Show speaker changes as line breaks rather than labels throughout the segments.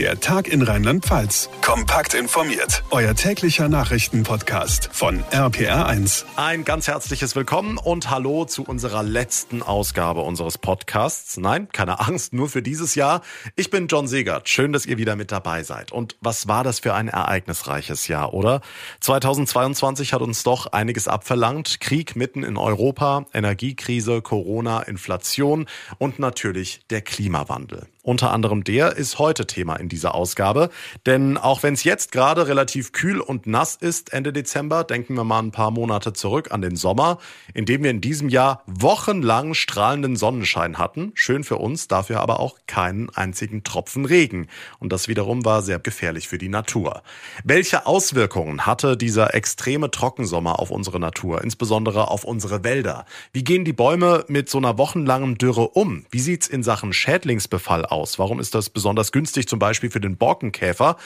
Der Tag in Rheinland-Pfalz. Kompakt informiert. Euer täglicher Nachrichtenpodcast von RPR1.
Ein ganz herzliches Willkommen und Hallo zu unserer letzten Ausgabe unseres Podcasts. Nein, keine Angst, nur für dieses Jahr. Ich bin John Segert. Schön, dass ihr wieder mit dabei seid. Und was war das für ein ereignisreiches Jahr, oder? 2022 hat uns doch einiges abverlangt. Krieg mitten in Europa, Energiekrise, Corona, Inflation und natürlich der Klimawandel. Unter anderem der ist heute Thema in dieser Ausgabe. Denn auch wenn es jetzt gerade relativ kühl und nass ist Ende Dezember, denken wir mal ein paar Monate zurück an den Sommer, in dem wir in diesem Jahr wochenlang strahlenden Sonnenschein hatten. Schön für uns, dafür aber auch keinen einzigen Tropfen Regen. Und das wiederum war sehr gefährlich für die Natur. Welche Auswirkungen hatte dieser extreme Trockensommer auf unsere Natur, insbesondere auf unsere Wälder? Wie gehen die Bäume mit so einer wochenlangen Dürre um? Wie sieht's in Sachen Schädlingsbefall aus? Warum ist das besonders günstig zum Beispiel für den Borkenkäfer?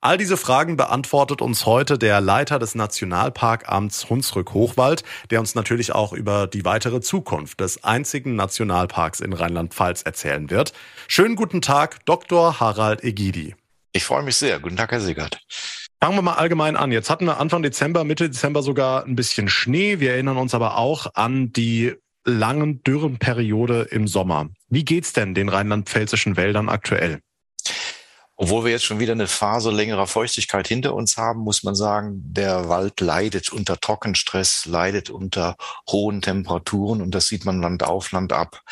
All diese Fragen beantwortet uns heute der Leiter des Nationalparkamts Hunsrück-Hochwald, der uns natürlich auch über die weitere Zukunft des einzigen Nationalparks in Rheinland-Pfalz erzählen wird. Schönen guten Tag, Dr. Harald Egidi.
Ich freue mich sehr. Guten Tag, Herr Siegert.
Fangen wir mal allgemein an. Jetzt hatten wir Anfang Dezember, Mitte Dezember sogar ein bisschen Schnee. Wir erinnern uns aber auch an die langen Dürrenperiode im Sommer. Wie geht's denn den rheinland-pfälzischen Wäldern aktuell?
Obwohl wir jetzt schon wieder eine Phase längerer Feuchtigkeit hinter uns haben, muss man sagen, der Wald leidet unter Trockenstress, leidet unter hohen Temperaturen und das sieht man Land auf, Land ab.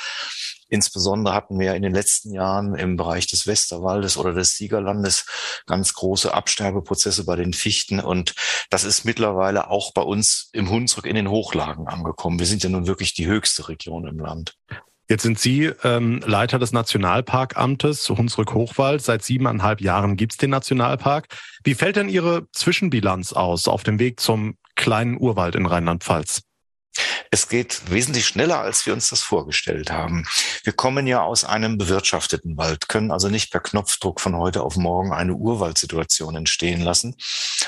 Insbesondere hatten wir in den letzten Jahren im Bereich des Westerwaldes oder des Siegerlandes ganz große Absterbeprozesse bei den Fichten. Und das ist mittlerweile auch bei uns im Hunsrück in den Hochlagen angekommen. Wir sind ja nun wirklich die höchste Region im Land.
Jetzt sind Sie ähm, Leiter des Nationalparkamtes Hunsrück-Hochwald. Seit siebeneinhalb Jahren gibt's den Nationalpark. Wie fällt denn Ihre Zwischenbilanz aus auf dem Weg zum kleinen Urwald in Rheinland-Pfalz?
Es geht wesentlich schneller, als wir uns das vorgestellt haben. Wir kommen ja aus einem bewirtschafteten Wald, können also nicht per Knopfdruck von heute auf morgen eine Urwaldsituation entstehen lassen.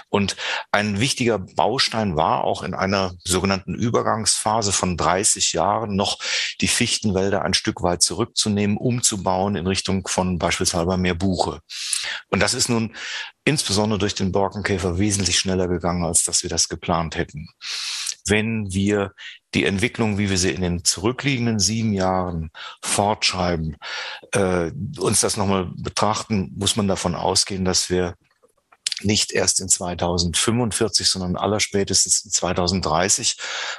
Und ein wichtiger Baustein war auch in einer sogenannten Übergangsphase von 30 Jahren noch die Fichtenwälder ein Stück weit zurückzunehmen, umzubauen in Richtung von beispielsweise mehr Buche. Und das ist nun insbesondere durch den Borkenkäfer wesentlich schneller gegangen, als dass wir das geplant hätten wenn wir die Entwicklung, wie wir sie in den zurückliegenden sieben Jahren fortschreiben, äh, uns das nochmal betrachten, muss man davon ausgehen, dass wir nicht erst in 2045, sondern allerspätestens in 2030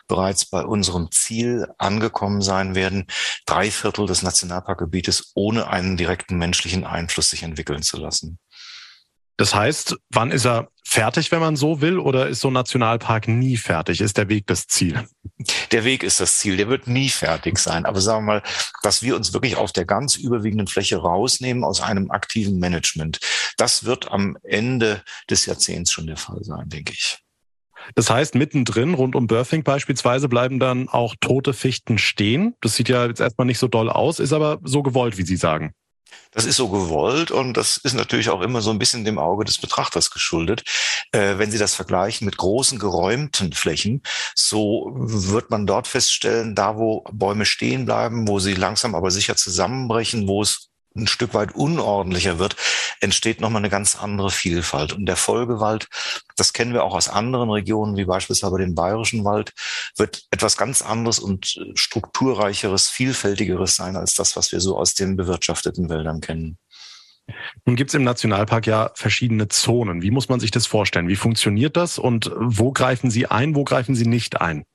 bereits bei unserem Ziel angekommen sein werden, drei Viertel des Nationalparkgebietes ohne einen direkten menschlichen Einfluss sich entwickeln zu lassen.
Das heißt, wann ist er fertig, wenn man so will, oder ist so ein Nationalpark nie fertig? Ist der Weg das Ziel?
Der Weg ist das Ziel. Der wird nie fertig sein. Aber sagen wir mal, dass wir uns wirklich auf der ganz überwiegenden Fläche rausnehmen aus einem aktiven Management. Das wird am Ende des Jahrzehnts schon der Fall sein, denke ich.
Das heißt, mittendrin, rund um Birthing beispielsweise, bleiben dann auch tote Fichten stehen. Das sieht ja jetzt erstmal nicht so doll aus, ist aber so gewollt, wie Sie sagen.
Das ist so gewollt und das ist natürlich auch immer so ein bisschen dem Auge des Betrachters geschuldet. Äh, wenn Sie das vergleichen mit großen geräumten Flächen, so wird man dort feststellen, da wo Bäume stehen bleiben, wo sie langsam aber sicher zusammenbrechen, wo es ein Stück weit unordentlicher wird, entsteht nochmal eine ganz andere Vielfalt. Und der Vollgewalt, das kennen wir auch aus anderen Regionen, wie beispielsweise den Bayerischen Wald, wird etwas ganz anderes und strukturreicheres, vielfältigeres sein als das, was wir so aus den bewirtschafteten Wäldern kennen.
Nun gibt es im Nationalpark ja verschiedene Zonen. Wie muss man sich das vorstellen? Wie funktioniert das und wo greifen Sie ein, wo greifen Sie nicht ein?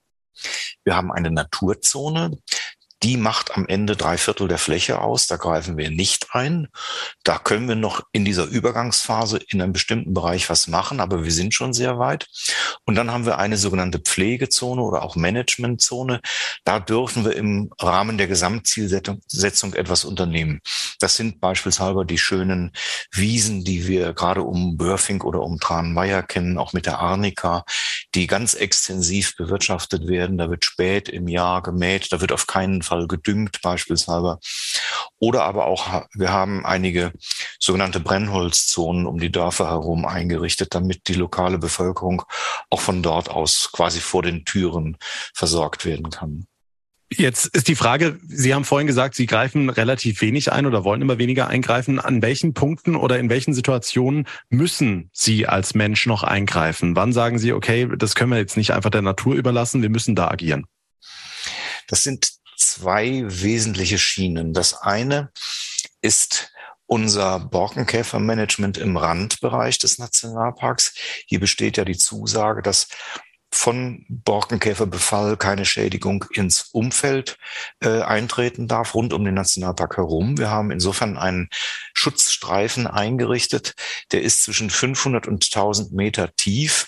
Wir haben eine Naturzone, die macht am Ende drei Viertel der Fläche aus. Da greifen wir nicht ein. Da können wir noch in dieser Übergangsphase in einem bestimmten Bereich was machen, aber wir sind schon sehr weit. Und dann haben wir eine sogenannte Pflegezone oder auch Managementzone. Da dürfen wir im Rahmen der Gesamtzielsetzung etwas unternehmen. Das sind beispielsweise die schönen Wiesen, die wir gerade um Börfing oder um Tranmeier kennen, auch mit der Arnika, die ganz extensiv bewirtschaftet werden. Da wird spät im Jahr gemäht. Da wird auf keinen Fall gedüngt beispielsweise. Oder aber auch, wir haben einige sogenannte Brennholzzonen um die Dörfer herum eingerichtet, damit die lokale Bevölkerung auch von dort aus quasi vor den Türen versorgt werden kann.
Jetzt ist die Frage, Sie haben vorhin gesagt, Sie greifen relativ wenig ein oder wollen immer weniger eingreifen. An welchen Punkten oder in welchen Situationen müssen Sie als Mensch noch eingreifen? Wann sagen Sie, okay, das können wir jetzt nicht einfach der Natur überlassen, wir müssen da agieren?
Das sind zwei wesentliche Schienen. Das eine ist unser Borkenkäfermanagement im Randbereich des Nationalparks. Hier besteht ja die Zusage, dass von Borkenkäferbefall keine Schädigung ins Umfeld äh, eintreten darf, rund um den Nationalpark herum. Wir haben insofern einen Schutzstreifen eingerichtet, der ist zwischen 500 und 1000 Meter tief.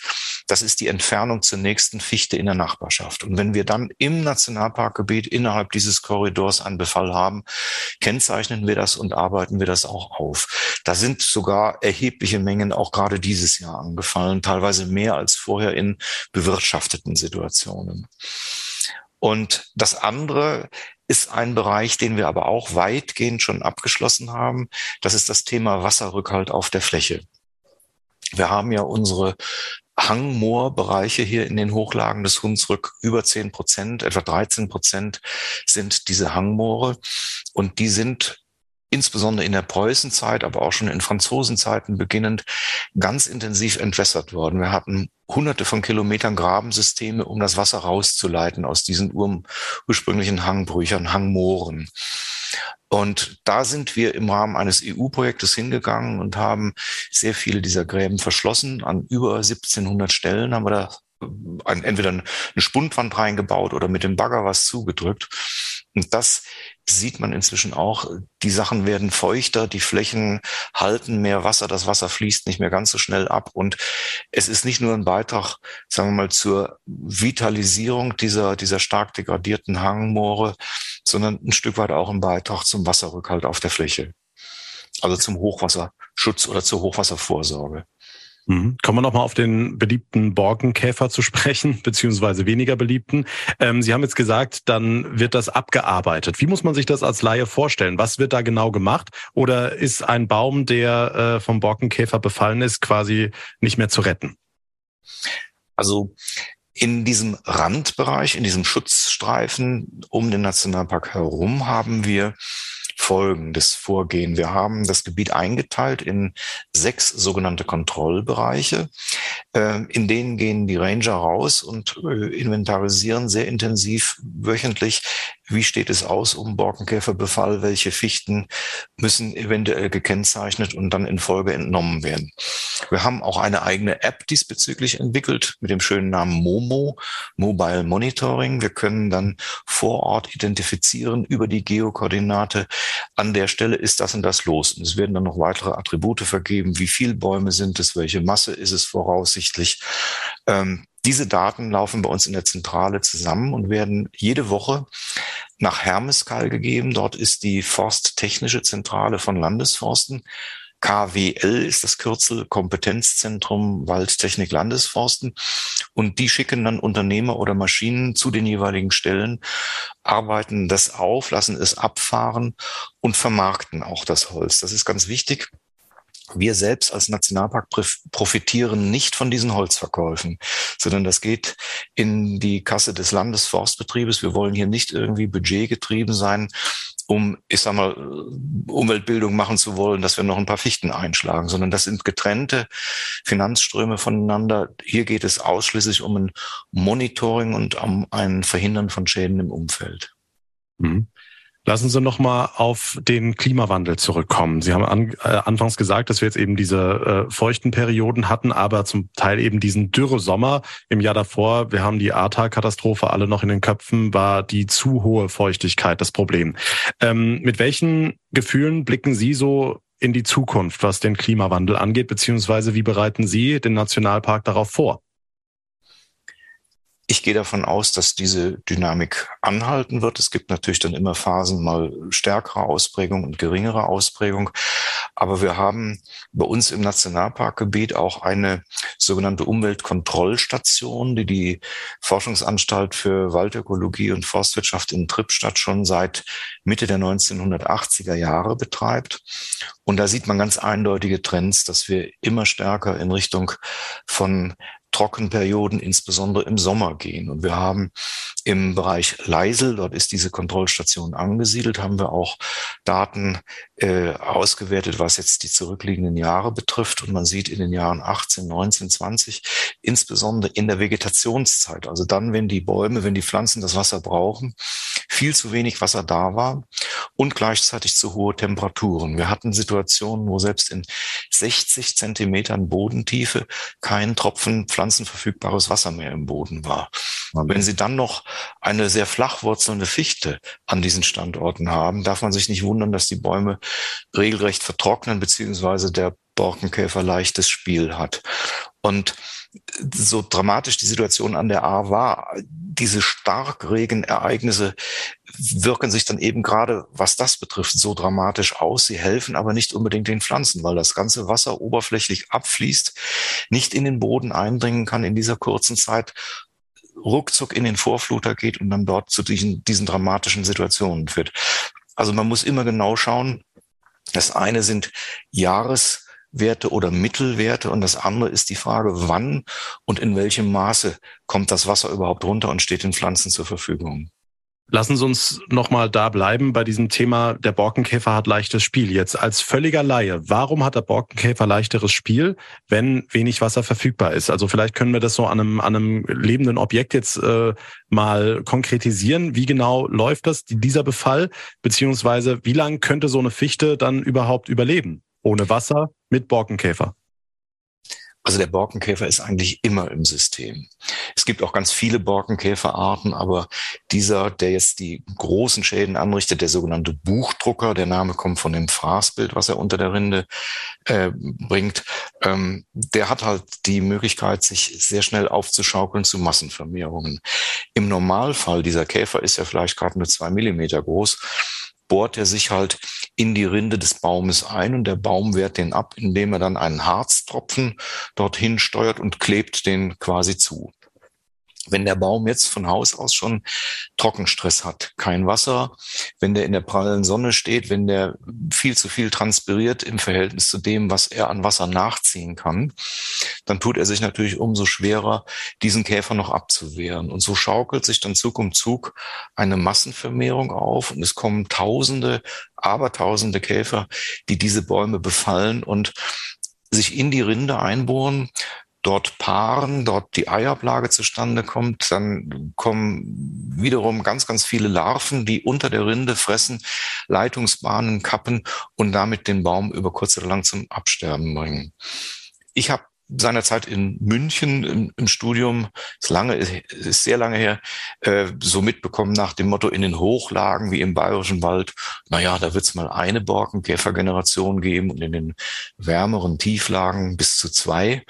Das ist die Entfernung zur nächsten Fichte in der Nachbarschaft. Und wenn wir dann im Nationalparkgebiet innerhalb dieses Korridors einen Befall haben, kennzeichnen wir das und arbeiten wir das auch auf. Da sind sogar erhebliche Mengen auch gerade dieses Jahr angefallen, teilweise mehr als vorher in bewirtschafteten Situationen. Und das andere ist ein Bereich, den wir aber auch weitgehend schon abgeschlossen haben. Das ist das Thema Wasserrückhalt auf der Fläche. Wir haben ja unsere Hangmoorbereiche hier in den Hochlagen des Hunsrück über 10 Prozent, etwa 13 Prozent sind diese Hangmoore. Und die sind insbesondere in der Preußenzeit, aber auch schon in Franzosenzeiten beginnend, ganz intensiv entwässert worden. Wir hatten hunderte von Kilometern Grabensysteme, um das Wasser rauszuleiten aus diesen ursprünglichen Hangbrüchern, Hangmooren. Und da sind wir im Rahmen eines EU-Projektes hingegangen und haben sehr viele dieser Gräben verschlossen. An über 1700 Stellen haben wir da entweder eine Spundwand reingebaut oder mit dem Bagger was zugedrückt. Und das sieht man inzwischen auch. Die Sachen werden feuchter, die Flächen halten mehr Wasser, das Wasser fließt nicht mehr ganz so schnell ab. Und es ist nicht nur ein Beitrag, sagen wir mal, zur Vitalisierung dieser, dieser stark degradierten Hangmoore, sondern ein Stück weit auch ein Beitrag zum Wasserrückhalt auf der Fläche. Also zum Hochwasserschutz oder zur Hochwasservorsorge.
Mhm. Kommen wir nochmal auf den beliebten Borkenkäfer zu sprechen, beziehungsweise weniger beliebten. Ähm, Sie haben jetzt gesagt, dann wird das abgearbeitet. Wie muss man sich das als Laie vorstellen? Was wird da genau gemacht? Oder ist ein Baum, der äh, vom Borkenkäfer befallen ist, quasi nicht mehr zu retten?
Also in diesem Randbereich, in diesem Schutzstreifen um den Nationalpark herum haben wir folgendes Vorgehen. Wir haben das Gebiet eingeteilt in sechs sogenannte Kontrollbereiche. Ähm, in denen gehen die Ranger raus und äh, inventarisieren sehr intensiv wöchentlich, wie steht es aus um Borkenkäferbefall, welche Fichten müssen eventuell gekennzeichnet und dann in Folge entnommen werden. Wir haben auch eine eigene App diesbezüglich entwickelt mit dem schönen Namen Momo, Mobile Monitoring. Wir können dann vor Ort identifizieren über die Geokoordinate, an der Stelle ist das und das los. Und es werden dann noch weitere Attribute vergeben, wie viel Bäume sind es, welche Masse ist es voraussichtlich. Ähm, diese Daten laufen bei uns in der Zentrale zusammen und werden jede Woche nach Hermeskal gegeben. Dort ist die Forsttechnische Zentrale von Landesforsten. KWL ist das Kürzel Kompetenzzentrum Waldtechnik Landesforsten. Und die schicken dann Unternehmer oder Maschinen zu den jeweiligen Stellen, arbeiten das auf, lassen es abfahren und vermarkten auch das Holz. Das ist ganz wichtig wir selbst als Nationalpark profitieren nicht von diesen Holzverkäufen, sondern das geht in die Kasse des Landesforstbetriebes. Wir wollen hier nicht irgendwie budgetgetrieben sein, um, ich sag mal, Umweltbildung machen zu wollen, dass wir noch ein paar Fichten einschlagen, sondern das sind getrennte Finanzströme voneinander. Hier geht es ausschließlich um ein Monitoring und um ein Verhindern von Schäden im Umfeld.
Mhm. Lassen Sie noch mal auf den Klimawandel zurückkommen. Sie haben an, äh, anfangs gesagt, dass wir jetzt eben diese äh, feuchten Perioden hatten, aber zum Teil eben diesen dürre Sommer im Jahr davor. Wir haben die Ahrtal-Katastrophe alle noch in den Köpfen, war die zu hohe Feuchtigkeit das Problem. Ähm, mit welchen Gefühlen blicken Sie so in die Zukunft, was den Klimawandel angeht, beziehungsweise wie bereiten Sie den Nationalpark darauf vor?
Ich gehe davon aus, dass diese Dynamik anhalten wird. Es gibt natürlich dann immer Phasen mal stärkere Ausprägung und geringere Ausprägung. Aber wir haben bei uns im Nationalparkgebiet auch eine sogenannte Umweltkontrollstation, die die Forschungsanstalt für Waldökologie und Forstwirtschaft in Trippstadt schon seit Mitte der 1980er Jahre betreibt. Und da sieht man ganz eindeutige Trends, dass wir immer stärker in Richtung von Trockenperioden, insbesondere im Sommer gehen. Und wir haben im Bereich Leisel, dort ist diese Kontrollstation angesiedelt, haben wir auch Daten äh, ausgewertet, was jetzt die zurückliegenden Jahre betrifft. Und man sieht in den Jahren 18, 19, 20, insbesondere in der Vegetationszeit, also dann, wenn die Bäume, wenn die Pflanzen das Wasser brauchen, viel zu wenig Wasser da war und gleichzeitig zu hohe Temperaturen. Wir hatten Situationen, wo selbst in 60 Zentimetern Bodentiefe kein Tropfen pflanzenverfügbares Wasser mehr im Boden war. Wenn Sie dann noch eine sehr flach wurzelnde Fichte an diesen Standorten haben, darf man sich nicht wundern, dass die Bäume regelrecht vertrocknen, beziehungsweise der Borkenkäfer leichtes Spiel hat. Und so dramatisch die Situation an der A war, diese Starkregenereignisse wirken sich dann eben gerade, was das betrifft, so dramatisch aus. Sie helfen aber nicht unbedingt den Pflanzen, weil das ganze Wasser oberflächlich abfließt, nicht in den Boden eindringen kann in dieser kurzen Zeit, ruckzuck in den Vorfluter geht und dann dort zu diesen, diesen dramatischen Situationen führt. Also man muss immer genau schauen. Das eine sind Jahreswerte oder Mittelwerte und das andere ist die Frage, wann und in welchem Maße kommt das Wasser überhaupt runter und steht den Pflanzen zur Verfügung.
Lassen Sie uns nochmal da bleiben bei diesem Thema, der Borkenkäfer hat leichtes Spiel. Jetzt als völliger Laie, warum hat der Borkenkäfer leichteres Spiel, wenn wenig Wasser verfügbar ist? Also vielleicht können wir das so an einem, an einem lebenden Objekt jetzt äh, mal konkretisieren. Wie genau läuft das, dieser Befall? Beziehungsweise wie lange könnte so eine Fichte dann überhaupt überleben? Ohne Wasser mit Borkenkäfer?
Also der Borkenkäfer ist eigentlich immer im System. Es gibt auch ganz viele Borkenkäferarten, aber dieser, der jetzt die großen Schäden anrichtet, der sogenannte Buchdrucker, der Name kommt von dem Fraßbild, was er unter der Rinde äh, bringt, ähm, der hat halt die Möglichkeit, sich sehr schnell aufzuschaukeln zu Massenvermehrungen. Im Normalfall, dieser Käfer ist ja vielleicht gerade nur zwei Millimeter groß, bohrt er sich halt in die Rinde des Baumes ein und der Baum wehrt den ab, indem er dann einen Harztropfen dorthin steuert und klebt den quasi zu. Wenn der Baum jetzt von Haus aus schon Trockenstress hat, kein Wasser, wenn der in der prallen Sonne steht, wenn der viel zu viel transpiriert im Verhältnis zu dem, was er an Wasser nachziehen kann, dann tut er sich natürlich umso schwerer, diesen Käfer noch abzuwehren. Und so schaukelt sich dann Zug um Zug eine Massenvermehrung auf und es kommen Tausende, Abertausende Käfer, die diese Bäume befallen und sich in die Rinde einbohren, dort paaren, dort die Eiablage zustande kommt, dann kommen wiederum ganz, ganz viele Larven, die unter der Rinde fressen, Leitungsbahnen kappen und damit den Baum über kurz oder lang zum Absterben bringen. Ich habe seinerzeit in München im, im, Studium, ist lange, ist sehr lange her, äh, so mitbekommen nach dem Motto in den Hochlagen wie im Bayerischen Wald, naja, da wird es mal eine Borkenkäfergeneration geben und in den wärmeren Tieflagen bis zu zwei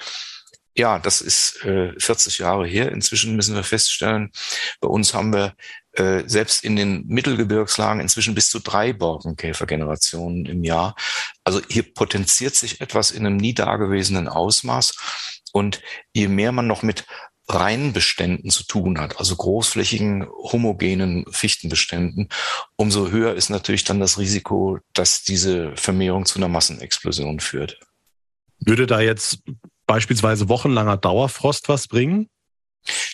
ja, das ist äh, 40 Jahre her. Inzwischen müssen wir feststellen, bei uns haben wir äh, selbst in den Mittelgebirgslagen inzwischen bis zu drei Borkenkäfergenerationen im Jahr. Also hier potenziert sich etwas in einem nie dagewesenen Ausmaß. Und je mehr man noch mit Reinbeständen zu tun hat, also großflächigen, homogenen Fichtenbeständen, umso höher ist natürlich dann das Risiko, dass diese Vermehrung zu einer Massenexplosion führt.
Würde da jetzt beispielsweise wochenlanger Dauerfrost was bringen?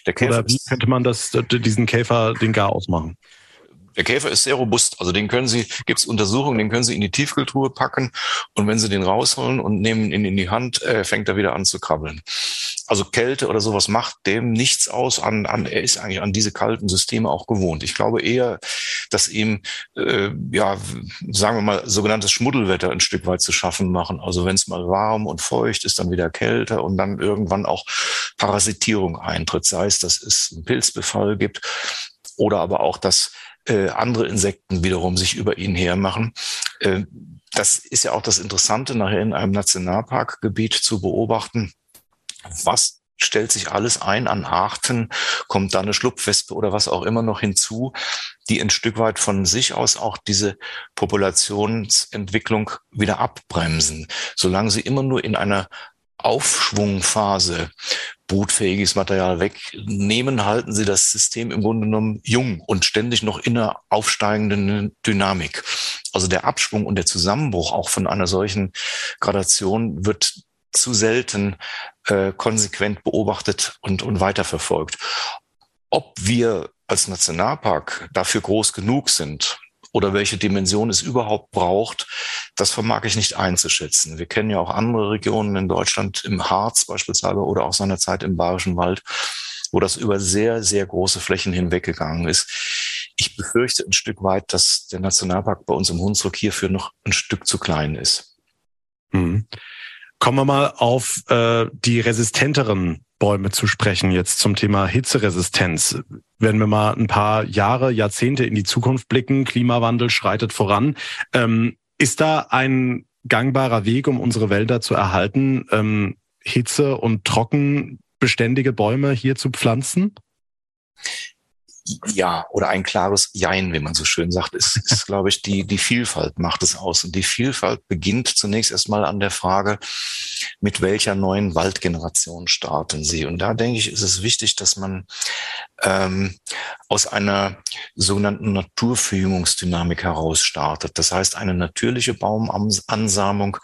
Der Käfer Oder wie könnte man das, diesen Käfer den Gar ausmachen?
Der Käfer ist sehr robust. Also den können Sie, gibt es Untersuchungen, den können Sie in die Tiefkühltruhe packen und wenn Sie den rausholen und nehmen ihn in die Hand, äh, fängt er wieder an zu krabbeln. Also Kälte oder sowas macht dem nichts aus. An, an, er ist eigentlich an diese kalten Systeme auch gewohnt. Ich glaube eher, dass ihm, äh, ja, sagen wir mal, sogenanntes Schmuddelwetter ein Stück weit zu schaffen machen. Also wenn es mal warm und feucht ist, dann wieder kälter und dann irgendwann auch Parasitierung eintritt. Sei es, dass es einen Pilzbefall gibt oder aber auch, dass äh, andere Insekten wiederum sich über ihn hermachen. Äh, das ist ja auch das Interessante, nachher in einem Nationalparkgebiet zu beobachten, was stellt sich alles ein an Arten, kommt da eine Schlupfwespe oder was auch immer noch hinzu, die ein Stück weit von sich aus auch diese Populationsentwicklung wieder abbremsen. Solange sie immer nur in einer Aufschwungphase brutfähiges Material wegnehmen, halten sie das System im Grunde genommen jung und ständig noch in einer aufsteigenden Dynamik. Also der Abschwung und der Zusammenbruch auch von einer solchen Gradation wird zu selten äh, konsequent beobachtet und, und weiterverfolgt. Ob wir als Nationalpark dafür groß genug sind, oder welche Dimension es überhaupt braucht, das vermag ich nicht einzuschätzen. Wir kennen ja auch andere Regionen in Deutschland, im Harz beispielsweise oder auch seinerzeit im Bayerischen Wald, wo das über sehr, sehr große Flächen hinweggegangen ist. Ich befürchte ein Stück weit, dass der Nationalpark bei uns im Hunsrück hierfür noch ein Stück zu klein ist.
Mhm. Kommen wir mal auf äh, die resistenteren Bäume zu sprechen, jetzt zum Thema Hitzeresistenz. Wenn wir mal ein paar Jahre, Jahrzehnte in die Zukunft blicken, Klimawandel schreitet voran. Ähm, ist da ein gangbarer Weg, um unsere Wälder zu erhalten, ähm, Hitze und trockenbeständige Bäume hier zu pflanzen?
Ja oder ein klares Jein, wie man so schön sagt, ist, ist glaube ich, die, die Vielfalt macht es aus. Und die Vielfalt beginnt zunächst erstmal an der Frage, mit welcher neuen Waldgeneration starten Sie? Und da denke ich, ist es wichtig, dass man ähm, aus einer sogenannten Naturverjüngungsdynamik heraus startet. Das heißt, eine natürliche Baumansamung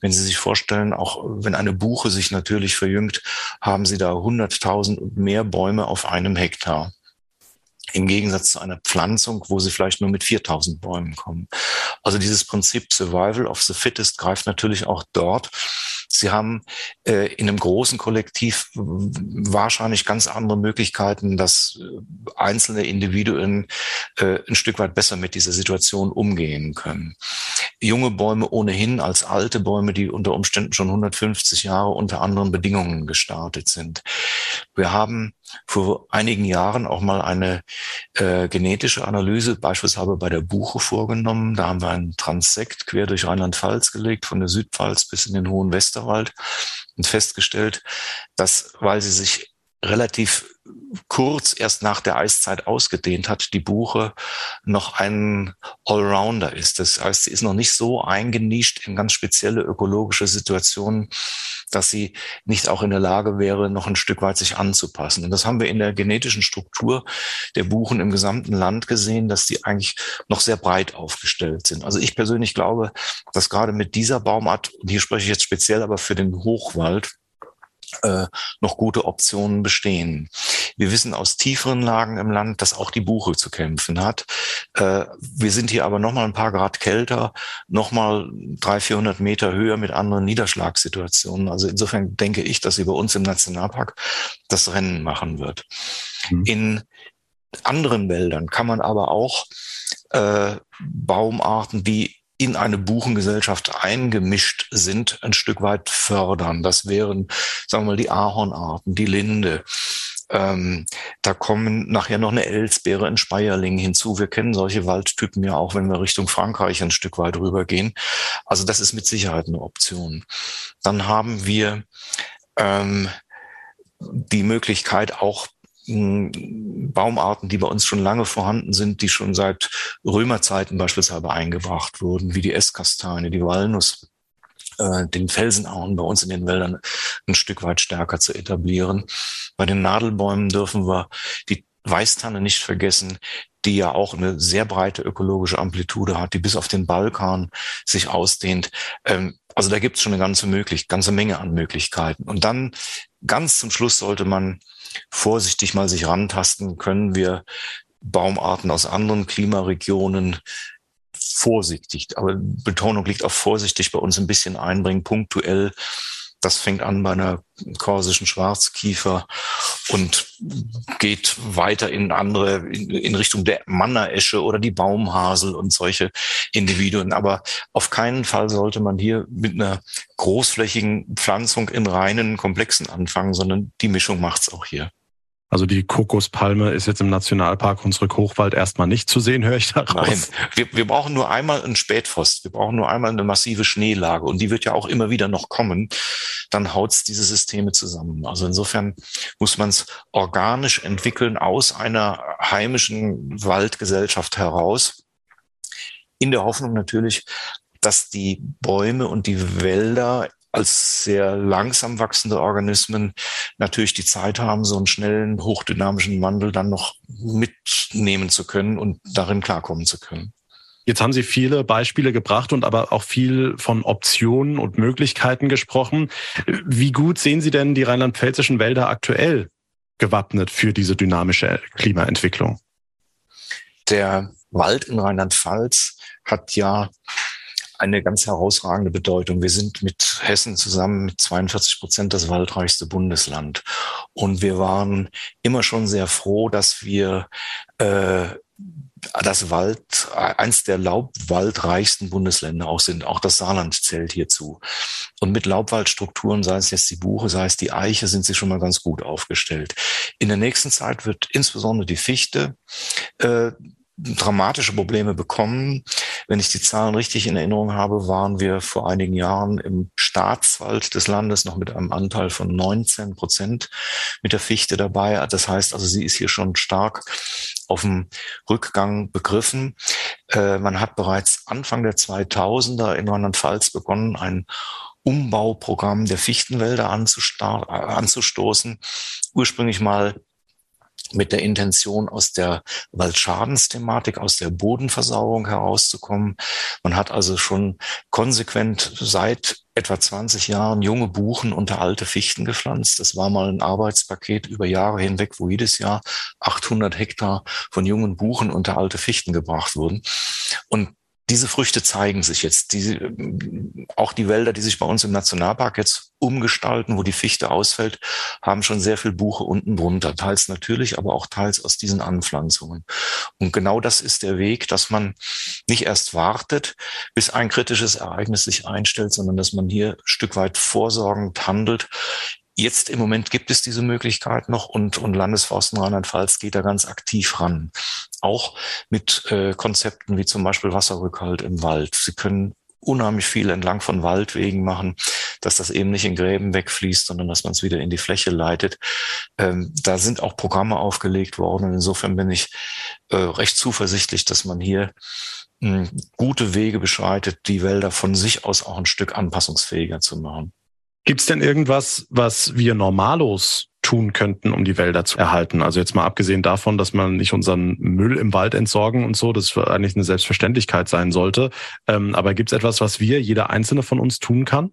wenn Sie sich vorstellen, auch wenn eine Buche sich natürlich verjüngt, haben Sie da 100.000 und mehr Bäume auf einem Hektar im Gegensatz zu einer Pflanzung, wo sie vielleicht nur mit 4000 Bäumen kommen. Also dieses Prinzip Survival of the Fittest greift natürlich auch dort. Sie haben äh, in einem großen Kollektiv wahrscheinlich ganz andere Möglichkeiten, dass äh, einzelne Individuen äh, ein Stück weit besser mit dieser Situation umgehen können. Junge Bäume ohnehin als alte Bäume, die unter Umständen schon 150 Jahre unter anderen Bedingungen gestartet sind. Wir haben vor einigen Jahren auch mal eine äh, genetische Analyse beispielsweise bei der Buche vorgenommen. Da haben wir einen Transekt quer durch Rheinland-Pfalz gelegt, von der Südpfalz bis in den Hohen Westerwald und festgestellt, dass, weil sie sich relativ kurz erst nach der Eiszeit ausgedehnt hat, die Buche noch ein Allrounder ist. Das heißt, sie ist noch nicht so eingenischt in ganz spezielle ökologische Situationen, dass sie nicht auch in der Lage wäre, noch ein Stück weit sich anzupassen. Und das haben wir in der genetischen Struktur der Buchen im gesamten Land gesehen, dass die eigentlich noch sehr breit aufgestellt sind. Also ich persönlich glaube, dass gerade mit dieser Baumart, und hier spreche ich jetzt speziell aber für den Hochwald, äh, noch gute Optionen bestehen. Wir wissen aus tieferen Lagen im Land, dass auch die Buche zu kämpfen hat. Äh, wir sind hier aber noch mal ein paar Grad kälter, noch mal 300, 400 Meter höher mit anderen Niederschlagssituationen. Also insofern denke ich, dass sie bei uns im Nationalpark das Rennen machen wird. Mhm. In anderen Wäldern kann man aber auch äh, Baumarten, die in eine Buchengesellschaft eingemischt sind, ein Stück weit fördern. Das wären, sagen wir mal, die Ahornarten, die Linde. Ähm, da kommen nachher noch eine Elsbeere, ein Speierling hinzu. Wir kennen solche Waldtypen ja auch, wenn wir Richtung Frankreich ein Stück weit rübergehen. Also das ist mit Sicherheit eine Option. Dann haben wir ähm, die Möglichkeit, auch Baumarten, die bei uns schon lange vorhanden sind, die schon seit Römerzeiten beispielsweise eingebracht wurden, wie die Esskastanie, die Walnuss, äh, den Felsenauen bei uns in den Wäldern ein Stück weit stärker zu etablieren. Bei den Nadelbäumen dürfen wir die Weißtanne nicht vergessen, die ja auch eine sehr breite ökologische Amplitude hat, die bis auf den Balkan sich ausdehnt. Ähm, also da gibt es schon eine ganze möglich, ganze Menge an Möglichkeiten. Und dann ganz zum Schluss sollte man vorsichtig mal sich rantasten, können wir Baumarten aus anderen Klimaregionen vorsichtig, aber Betonung liegt auf vorsichtig bei uns ein bisschen einbringen, punktuell. Das fängt an bei einer korsischen Schwarzkiefer und geht weiter in andere, in, in Richtung der Manneresche oder die Baumhasel und solche Individuen. Aber auf keinen Fall sollte man hier mit einer großflächigen Pflanzung in reinen Komplexen anfangen, sondern die Mischung macht's auch hier.
Also die Kokospalme ist jetzt im Nationalpark Hunsrück Hochwald erstmal nicht zu sehen, höre ich daraus. Nein,
wir, wir brauchen nur einmal einen Spätfrost, wir brauchen nur einmal eine massive Schneelage und die wird ja auch immer wieder noch kommen. Dann haut's diese Systeme zusammen. Also insofern muss man es organisch entwickeln aus einer heimischen Waldgesellschaft heraus. In der Hoffnung natürlich, dass die Bäume und die Wälder als sehr langsam wachsende Organismen natürlich die Zeit haben, so einen schnellen, hochdynamischen Wandel dann noch mitnehmen zu können und darin klarkommen zu können.
Jetzt haben Sie viele Beispiele gebracht und aber auch viel von Optionen und Möglichkeiten gesprochen. Wie gut sehen Sie denn die rheinland-pfälzischen Wälder aktuell gewappnet für diese dynamische Klimaentwicklung?
Der Wald in Rheinland-Pfalz hat ja eine ganz herausragende Bedeutung. Wir sind mit Hessen zusammen mit 42 Prozent das waldreichste Bundesland. Und wir waren immer schon sehr froh, dass wir äh, das Wald, eins der laubwaldreichsten Bundesländer auch sind. Auch das Saarland zählt hierzu. Und mit Laubwaldstrukturen, sei es jetzt die Buche, sei es die Eiche, sind sie schon mal ganz gut aufgestellt. In der nächsten Zeit wird insbesondere die Fichte äh, dramatische Probleme bekommen. Wenn ich die Zahlen richtig in Erinnerung habe, waren wir vor einigen Jahren im Staatswald des Landes noch mit einem Anteil von 19 Prozent mit der Fichte dabei. Das heißt also, sie ist hier schon stark auf dem Rückgang begriffen. Äh, man hat bereits Anfang der 2000er in Rheinland-Pfalz begonnen, ein Umbauprogramm der Fichtenwälder anzustoßen. Ursprünglich mal mit der Intention, aus der Waldschadensthematik, aus der Bodenversauerung herauszukommen. Man hat also schon konsequent seit etwa 20 Jahren junge Buchen unter alte Fichten gepflanzt. Das war mal ein Arbeitspaket über Jahre hinweg, wo jedes Jahr 800 Hektar von jungen Buchen unter alte Fichten gebracht wurden. Und diese Früchte zeigen sich jetzt. Die, auch die Wälder, die sich bei uns im Nationalpark jetzt umgestalten, wo die Fichte ausfällt, haben schon sehr viel Buche unten drunter. Teils natürlich, aber auch teils aus diesen Anpflanzungen. Und genau das ist der Weg, dass man nicht erst wartet, bis ein kritisches Ereignis sich einstellt, sondern dass man hier Stück weit vorsorgend handelt, Jetzt im Moment gibt es diese Möglichkeit noch und, und Landesforsten Rheinland-Pfalz geht da ganz aktiv ran. Auch mit äh, Konzepten wie zum Beispiel Wasserrückhalt im Wald. Sie können unheimlich viel entlang von Waldwegen machen, dass das eben nicht in Gräben wegfließt, sondern dass man es wieder in die Fläche leitet. Ähm, da sind auch Programme aufgelegt worden. Und insofern bin ich äh, recht zuversichtlich, dass man hier mh, hm, gute Wege beschreitet, die Wälder von sich aus auch ein Stück anpassungsfähiger zu machen.
Gibt es denn irgendwas, was wir normalos tun könnten, um die Wälder zu erhalten? Also jetzt mal abgesehen davon, dass man nicht unseren Müll im Wald entsorgen und so, das eigentlich eine Selbstverständlichkeit sein sollte. Ähm, aber gibt es etwas, was wir, jeder einzelne von uns tun kann?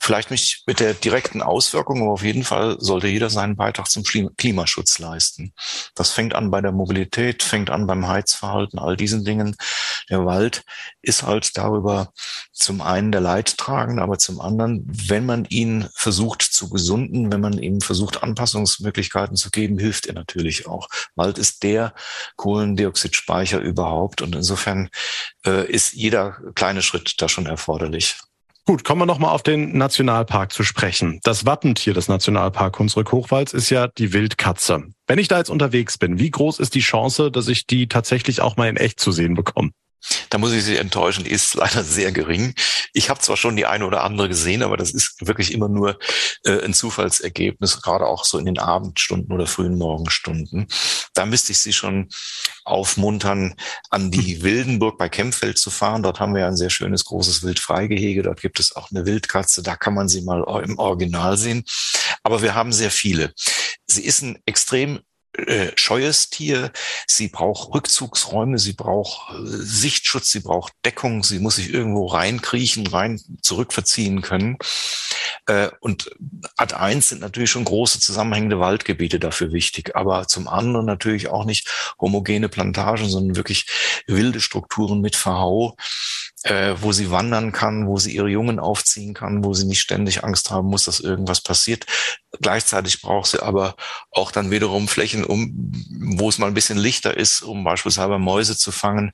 Vielleicht nicht mit der direkten Auswirkung, aber auf jeden Fall sollte jeder seinen Beitrag zum Klimaschutz leisten. Das fängt an bei der Mobilität, fängt an beim Heizverhalten, all diesen Dingen. Der Wald ist halt darüber zum einen der Leidtragende, aber zum anderen, wenn man ihn versucht zu gesunden, wenn man ihm versucht, Anpassungsmöglichkeiten zu geben, hilft er natürlich auch. Wald ist der Kohlendioxidspeicher überhaupt und insofern äh, ist jeder kleine Schritt da schon erforderlich.
Gut, kommen wir nochmal auf den Nationalpark zu sprechen. Das Wappentier des Nationalpark Hunsrück-Hochwalds ist ja die Wildkatze. Wenn ich da jetzt unterwegs bin, wie groß ist die Chance, dass ich die tatsächlich auch mal in echt zu sehen bekomme?
Da muss ich Sie enttäuschen, die ist leider sehr gering. Ich habe zwar schon die eine oder andere gesehen, aber das ist wirklich immer nur äh, ein Zufallsergebnis, gerade auch so in den Abendstunden oder frühen Morgenstunden. Da müsste ich Sie schon aufmuntern, an die hm. Wildenburg bei Kempfeld zu fahren. Dort haben wir ein sehr schönes großes Wildfreigehege. Dort gibt es auch eine Wildkatze. Da kann man sie mal im Original sehen. Aber wir haben sehr viele. Sie ist ein extrem äh, scheues Tier. Sie braucht Rückzugsräume, sie braucht äh, Sichtschutz, sie braucht Deckung, sie muss sich irgendwo reinkriechen, rein zurückverziehen können. Äh, und Ad 1 sind natürlich schon große zusammenhängende Waldgebiete dafür wichtig, aber zum anderen natürlich auch nicht homogene Plantagen, sondern wirklich wilde Strukturen mit Verhau äh, wo sie wandern kann, wo sie ihre Jungen aufziehen kann, wo sie nicht ständig Angst haben muss, dass irgendwas passiert. Gleichzeitig braucht sie aber auch dann wiederum Flächen, um, wo es mal ein bisschen lichter ist, um beispielsweise Mäuse zu fangen.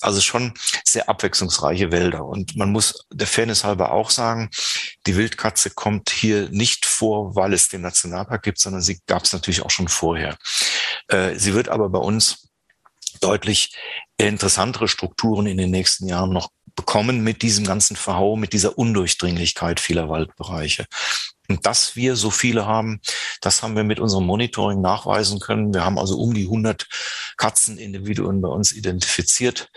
Also schon sehr abwechslungsreiche Wälder. Und man muss der Fairness halber auch sagen, die Wildkatze kommt hier nicht vor, weil es den Nationalpark gibt, sondern sie gab es natürlich auch schon vorher. Äh, sie wird aber bei uns deutlich interessantere Strukturen in den nächsten Jahren noch bekommen mit diesem ganzen Verhau, mit dieser Undurchdringlichkeit vieler Waldbereiche. Und dass wir so viele haben, das haben wir mit unserem Monitoring nachweisen können. Wir haben also um die 100 Katzenindividuen bei uns identifiziert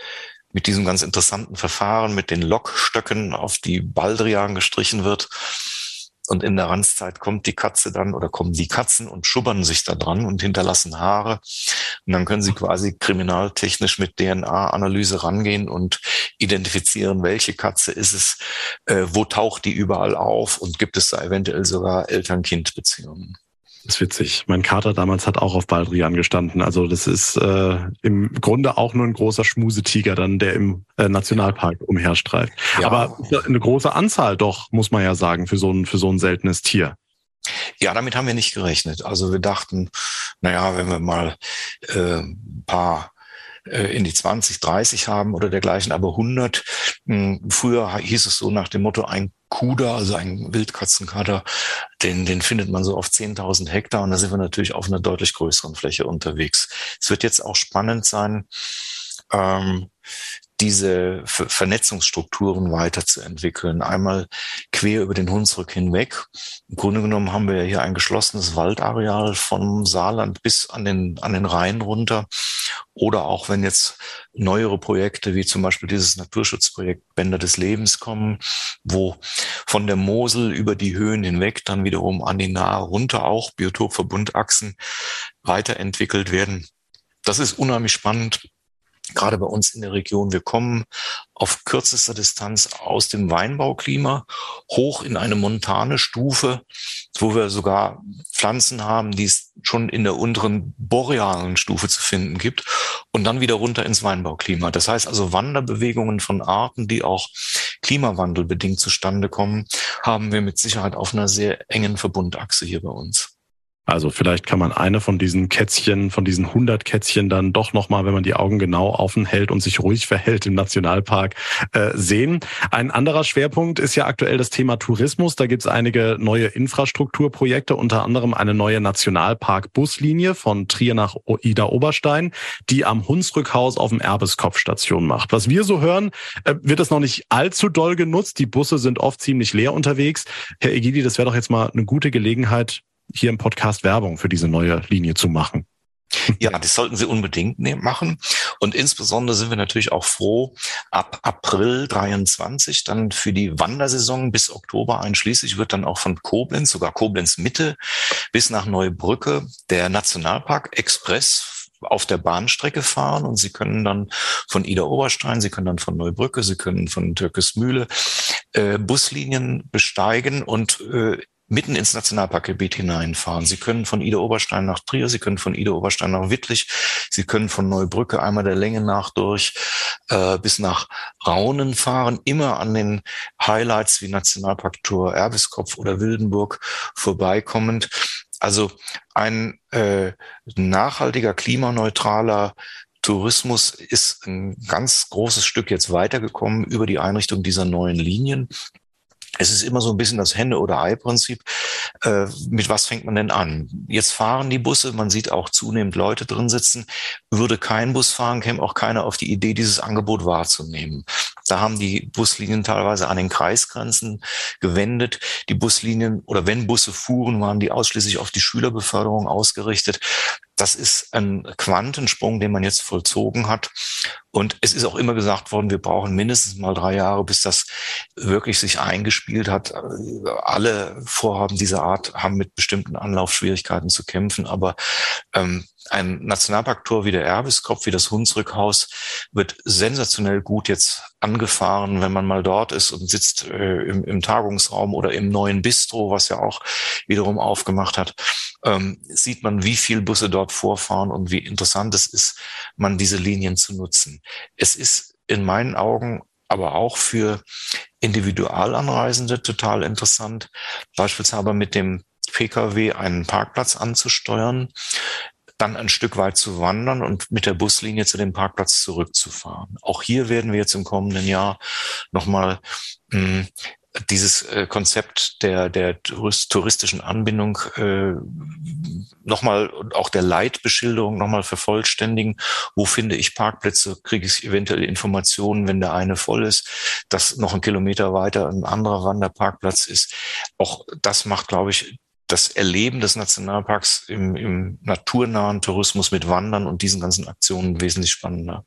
mit diesem ganz interessanten Verfahren, mit den Lokstöcken, auf die Baldrian gestrichen wird. Und in der Ranzzeit kommt die Katze dann oder kommen die Katzen und schubbern sich da dran und hinterlassen Haare. Und dann können sie quasi kriminaltechnisch mit DNA-Analyse rangehen und identifizieren, welche Katze ist es, äh, wo taucht die überall auf und gibt es da eventuell sogar Eltern-Kind-Beziehungen.
Das ist witzig. Mein Kater damals hat auch auf Baldrian gestanden. Also das ist äh, im Grunde auch nur ein großer Schmusetiger dann, der im äh, Nationalpark umherstreift. Ja. Aber eine große Anzahl doch, muss man ja sagen, für so ein, für so ein seltenes Tier.
Ja, damit haben wir nicht gerechnet. Also wir dachten, naja, wenn wir mal äh, ein paar in die 20, 30 haben oder dergleichen, aber 100. Hm, früher hieß es so nach dem Motto, ein Kuder, also ein Wildkatzenkader, den, den findet man so auf 10.000 Hektar und da sind wir natürlich auf einer deutlich größeren Fläche unterwegs. Es wird jetzt auch spannend sein, ähm, diese Vernetzungsstrukturen weiterzuentwickeln. Einmal quer über den Hunsrück hinweg. Im Grunde genommen haben wir ja hier ein geschlossenes Waldareal vom Saarland bis an den, an den Rhein runter. Oder auch wenn jetzt neuere Projekte wie zum Beispiel dieses Naturschutzprojekt Bänder des Lebens kommen, wo von der Mosel über die Höhen hinweg dann wiederum an die Nahe runter auch Biotopverbundachsen weiterentwickelt werden. Das ist unheimlich spannend gerade bei uns in der Region. Wir kommen auf kürzester Distanz aus dem Weinbauklima hoch in eine montane Stufe, wo wir sogar Pflanzen haben, die es schon in der unteren borealen Stufe zu finden gibt und dann wieder runter ins Weinbauklima. Das heißt also Wanderbewegungen von Arten, die auch klimawandelbedingt zustande kommen, haben wir mit Sicherheit auf einer sehr engen Verbundachse hier bei uns.
Also vielleicht kann man eine von diesen Kätzchen, von diesen 100 Kätzchen dann doch nochmal, wenn man die Augen genau offen hält und sich ruhig verhält im Nationalpark, äh, sehen. Ein anderer Schwerpunkt ist ja aktuell das Thema Tourismus. Da gibt es einige neue Infrastrukturprojekte, unter anderem eine neue Nationalpark-Buslinie von Trier nach Ida Oberstein, die am Hunsrückhaus auf dem Erbeskopf Station macht. Was wir so hören, äh, wird das noch nicht allzu doll genutzt. Die Busse sind oft ziemlich leer unterwegs. Herr Egidi, das wäre doch jetzt mal eine gute Gelegenheit, hier im Podcast Werbung für diese neue Linie zu machen.
Ja, das sollten Sie unbedingt ne-, machen. Und insbesondere sind wir natürlich auch froh, ab April 23 dann für die Wandersaison bis Oktober einschließlich wird dann auch von Koblenz, sogar Koblenz Mitte bis nach Neubrücke der Nationalpark Express auf der Bahnstrecke fahren und Sie können dann von Ida Oberstein, Sie können dann von Neubrücke, Sie können von Türkesmühle äh, Buslinien besteigen und äh, mitten ins Nationalparkgebiet hineinfahren. Sie können von Ida Oberstein nach Trier, Sie können von Ida Oberstein nach Wittlich, Sie können von Neubrücke einmal der Länge nach durch äh, bis nach Raunen fahren, immer an den Highlights wie Nationalpark Tour Erbeskopf oder Wildenburg vorbeikommend. Also ein äh, nachhaltiger, klimaneutraler Tourismus ist ein ganz großes Stück jetzt weitergekommen über die Einrichtung dieser neuen Linien es ist immer so ein bisschen das Hände- oder Ei-Prinzip. Äh, mit was fängt man denn an? Jetzt fahren die Busse, man sieht auch zunehmend Leute drin sitzen. Würde kein Bus fahren, käme auch keiner auf die Idee, dieses Angebot wahrzunehmen. Da haben die Buslinien teilweise an den Kreisgrenzen gewendet. Die Buslinien oder wenn Busse fuhren, waren die ausschließlich auf die Schülerbeförderung ausgerichtet. Das ist ein Quantensprung, den man jetzt vollzogen hat. Und es ist auch immer gesagt worden, wir brauchen mindestens mal drei Jahre, bis das wirklich sich eingespielt hat. Alle Vorhaben dieser Art haben mit bestimmten Anlaufschwierigkeiten zu kämpfen. Aber ähm, ein Nationalparktor wie der Erbeskopf, wie das Hunsrückhaus, wird sensationell gut jetzt angefahren, wenn man mal dort ist und sitzt äh, im, im, Tagungsraum oder im neuen Bistro, was ja auch wiederum aufgemacht hat, ähm, sieht man, wie viel Busse dort vorfahren und wie interessant es ist, man diese Linien zu nutzen. Es ist in meinen Augen aber auch für Individualanreisende total interessant, beispielsweise mit dem Pkw einen Parkplatz anzusteuern dann ein Stück weit zu wandern und mit der Buslinie zu dem Parkplatz zurückzufahren. Auch hier werden wir jetzt im kommenden Jahr nochmal hm, dieses äh, Konzept der, der touristischen Anbindung äh, nochmal und auch der Leitbeschilderung nochmal vervollständigen. Wo finde ich Parkplätze? Kriege ich eventuell Informationen, wenn der eine voll ist, dass noch ein Kilometer weiter ein anderer Wanderparkplatz ist. Auch das macht, glaube ich, das Erleben des Nationalparks im, im naturnahen Tourismus mit Wandern und diesen ganzen Aktionen wesentlich spannender.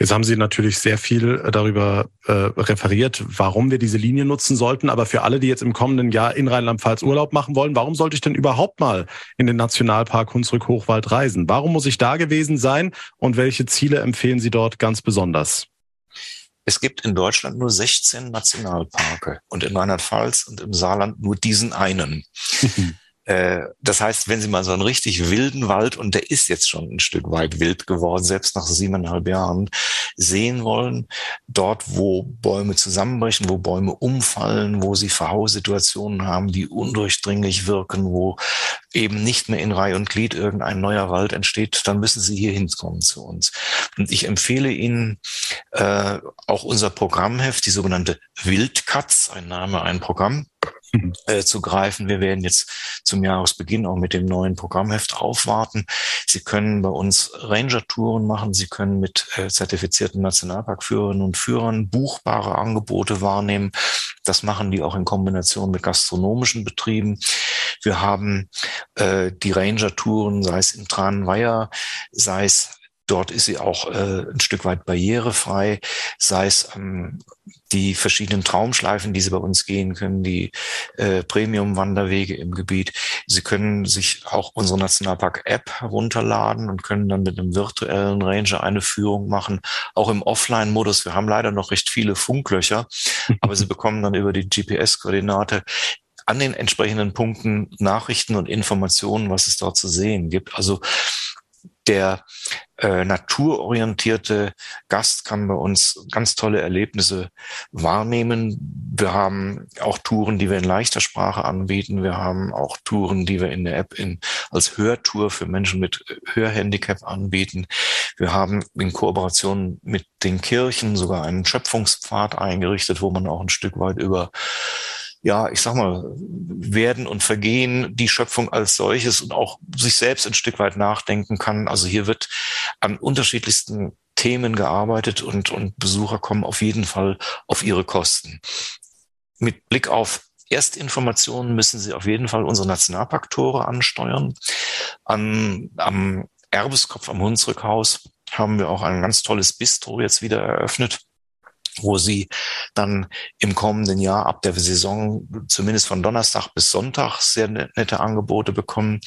Jetzt haben Sie natürlich sehr viel äh, darüber äh, referiert, warum wir diese Linie nutzen sollten. Aber für alle, die jetzt im kommenden Jahr in Rheinland-Pfalz Urlaub machen wollen, warum sollte ich denn überhaupt mal in den Nationalpark Hunsrück-Hochwald reisen? Warum muss ich da gewesen sein und welche Ziele empfehlen Sie dort ganz besonders?
Es gibt in Deutschland nur 16 Nationalparke und in Rheinland-Pfalz und im Saarland nur diesen einen. Äh, das heißt, wenn Sie mal so einen richtig wilden Wald, und der ist jetzt schon ein Stück weit wild geworden, selbst nach siebeneinhalb Jahren, sehen wollen, dort, wo Bäume zusammenbrechen, wo Bäume umfallen, wo sie Verhaussituationen haben, die undurchdringlich wirken, wo eben nicht mehr in Reihe und Glied irgendein neuer Wald entsteht, dann müssen Sie hier hinkommen zu uns. Und ich empfehle Ihnen äh, auch unser Programmheft, die sogenannte Wildkatz, ein Name, ein Programm. Äh, zu greifen. Wir werden jetzt zum Jahresbeginn auch mit dem neuen Programmheft aufwarten. Sie können bei uns Ranger-Touren machen. Sie können mit äh, zertifizierten Nationalparkführerinnen und Führern buchbare Angebote wahrnehmen. Das machen die auch in Kombination mit gastronomischen Betrieben. Wir haben äh, die Ranger-Touren, sei es in Tranenweier, sei es Dort ist sie auch äh, ein Stück weit barrierefrei, sei es ähm, die verschiedenen Traumschleifen, die Sie bei uns gehen können, die äh, Premium-Wanderwege im Gebiet. Sie können sich auch unsere Nationalpark-App herunterladen und können dann mit einem virtuellen Ranger eine Führung machen, auch im Offline-Modus. Wir haben leider noch recht viele Funklöcher, aber Sie bekommen dann über die GPS-Koordinate an den entsprechenden Punkten Nachrichten und Informationen, was es dort zu sehen gibt. Also der äh, naturorientierte Gast kann bei uns ganz tolle Erlebnisse wahrnehmen. Wir haben auch Touren, die wir in leichter Sprache anbieten. Wir haben auch Touren, die wir in der App in, als Hörtour für Menschen mit Hörhandicap anbieten. Wir haben in Kooperation mit den Kirchen sogar einen Schöpfungspfad eingerichtet, wo man auch ein Stück weit über ja, ich sag mal, werden und vergehen, die Schöpfung als solches und auch sich selbst ein Stück weit nachdenken kann. Also hier wird an unterschiedlichsten Themen gearbeitet und, und Besucher kommen auf jeden Fall auf ihre Kosten. Mit Blick auf Erstinformationen müssen Sie auf jeden Fall unsere Nationalparktore ansteuern. An, am Erbeskopf am Hunsrückhaus haben wir auch ein ganz tolles Bistro jetzt wieder eröffnet wo sie dann im kommenden Jahr ab der Saison zumindest von Donnerstag bis Sonntag sehr ne-, nette Angebote bekommen.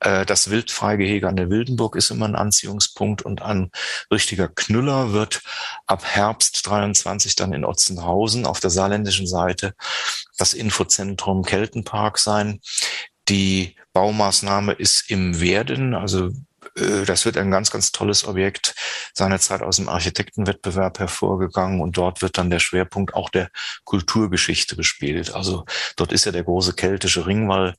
Äh, das Wildfreigehege an der Wildenburg ist immer ein Anziehungspunkt und ein richtiger Knüller wird ab Herbst 23 dann in Otzenhausen auf der saarländischen Seite das Infozentrum Keltenpark sein. Die Baumaßnahme ist im Werden, also das wird ein ganz, ganz tolles Objekt seinerzeit aus dem Architektenwettbewerb hervorgegangen und dort wird dann der Schwerpunkt auch der Kulturgeschichte gespielt. Also dort ist ja der große keltische Ringwall.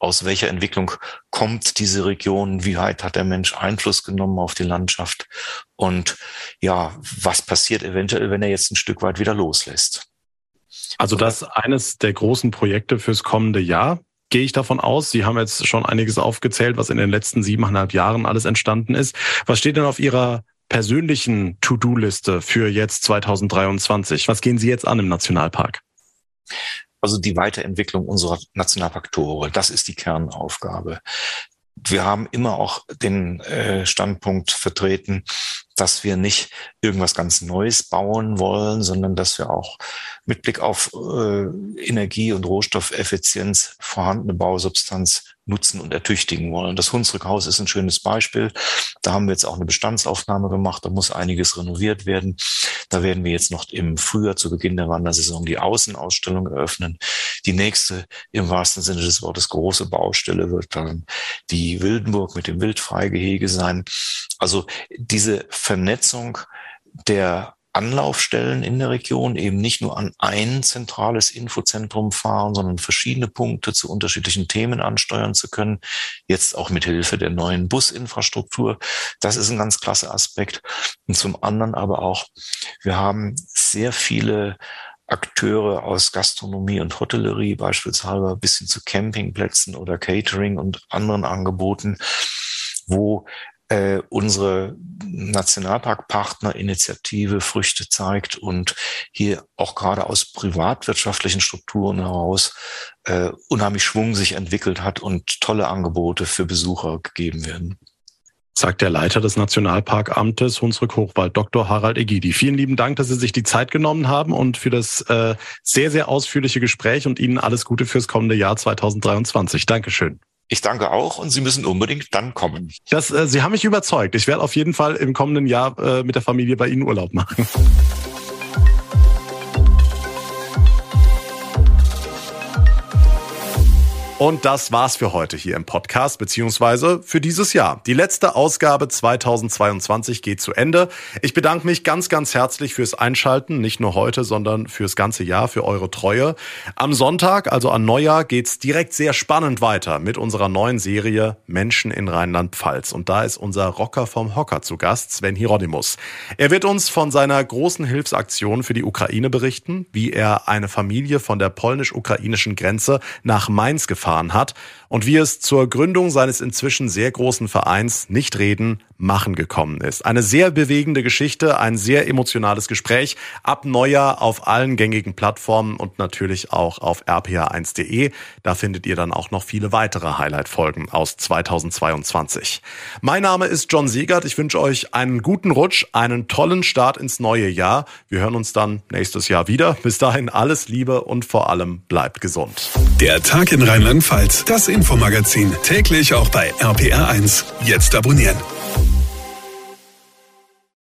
Aus welcher Entwicklung kommt diese Region? Wie weit hat der Mensch Einfluss genommen auf die Landschaft? Und ja, was passiert eventuell, wenn er jetzt ein Stück weit wieder loslässt?
Also das eines der großen Projekte fürs kommende Jahr gehe ich davon aus. Sie haben jetzt schon einiges aufgezählt, was in den letzten siebeneinhalb Jahren alles entstanden ist. Was steht denn auf Ihrer persönlichen To-Do-Liste für jetzt 2023? Was gehen Sie jetzt an im Nationalpark?
Also die Weiterentwicklung unserer Nationalparktore, das ist die Kernaufgabe. Wir haben immer auch den äh, Standpunkt vertreten, dass wir nicht irgendwas ganz Neues bauen wollen, sondern dass wir auch mit Blick auf äh, Energie- und Rohstoffeffizienz vorhandene Bausubstanz nutzen und ertüchtigen wollen. Das Hunsrückhaus ist ein schönes Beispiel. Da haben wir jetzt auch eine Bestandsaufnahme gemacht. Da muss einiges renoviert werden. Da werden wir jetzt noch im Frühjahr zu Beginn der Wandersaison die Außenausstellung eröffnen. Die nächste, im wahrsten Sinne des Wortes, große Baustelle wird dann die Wildenburg mit dem Wildfreigehege sein. Also diese Vernetzung der Anlaufstellen in der Region eben nicht nur an ein zentrales Infozentrum fahren, sondern verschiedene Punkte zu unterschiedlichen Themen ansteuern zu können. Jetzt auch mit Hilfe der neuen Businfrastruktur. Das ist ein ganz klasse Aspekt. Und zum anderen aber auch, wir haben sehr viele Akteure aus Gastronomie und Hotellerie beispielsweise bis hin zu Campingplätzen oder Catering und anderen Angeboten, wo äh, unsere Nationalparkpartnerinitiative Früchte zeigt und hier auch gerade aus privatwirtschaftlichen Strukturen heraus äh, unheimlich Schwung sich entwickelt hat und tolle Angebote für Besucher gegeben werden.
sagt der Leiter des Nationalparkamtes Hunsrück-Hochwald, Dr. Harald Egidi. Vielen lieben Dank, dass Sie sich die Zeit genommen haben und für das äh, sehr, sehr ausführliche Gespräch und Ihnen alles Gute fürs kommende Jahr 2023. Dankeschön.
Ich danke auch und Sie müssen unbedingt dann kommen.
Das, äh, Sie haben mich überzeugt. Ich werde auf jeden Fall im kommenden Jahr äh, mit der Familie bei Ihnen Urlaub machen. Und das war's für heute hier im Podcast, beziehungsweise für dieses Jahr. Die letzte Ausgabe 2022 geht zu Ende. Ich bedanke mich ganz, ganz herzlich fürs Einschalten, nicht nur heute, sondern fürs ganze Jahr, für eure Treue. Am Sonntag, also an Neujahr, geht's direkt sehr spannend weiter mit unserer neuen Serie Menschen in Rheinland-Pfalz. Und da ist unser Rocker vom Hocker zu Gast, Sven Hieronymus. Er wird uns von seiner großen Hilfsaktion für die Ukraine berichten, wie er eine Familie von der polnisch-ukrainischen Grenze nach Mainz gefahren gefahren hat und wie es zur Gründung seines inzwischen sehr großen Vereins Nicht reden, machen gekommen ist. Eine sehr bewegende Geschichte, ein sehr emotionales Gespräch ab Neujahr auf allen gängigen Plattformen und natürlich auch auf rpa1.de. Da findet ihr dann auch noch viele weitere Highlight-Folgen aus 2022. Mein Name ist John Siegert. Ich wünsche euch einen guten Rutsch, einen tollen Start ins neue Jahr. Wir hören uns dann nächstes Jahr wieder. Bis dahin alles Liebe und vor allem bleibt gesund.
Der Tag in Rheinland-Pfalz, das Infomagazin, täglich auch bei RPR1. Jetzt abonnieren.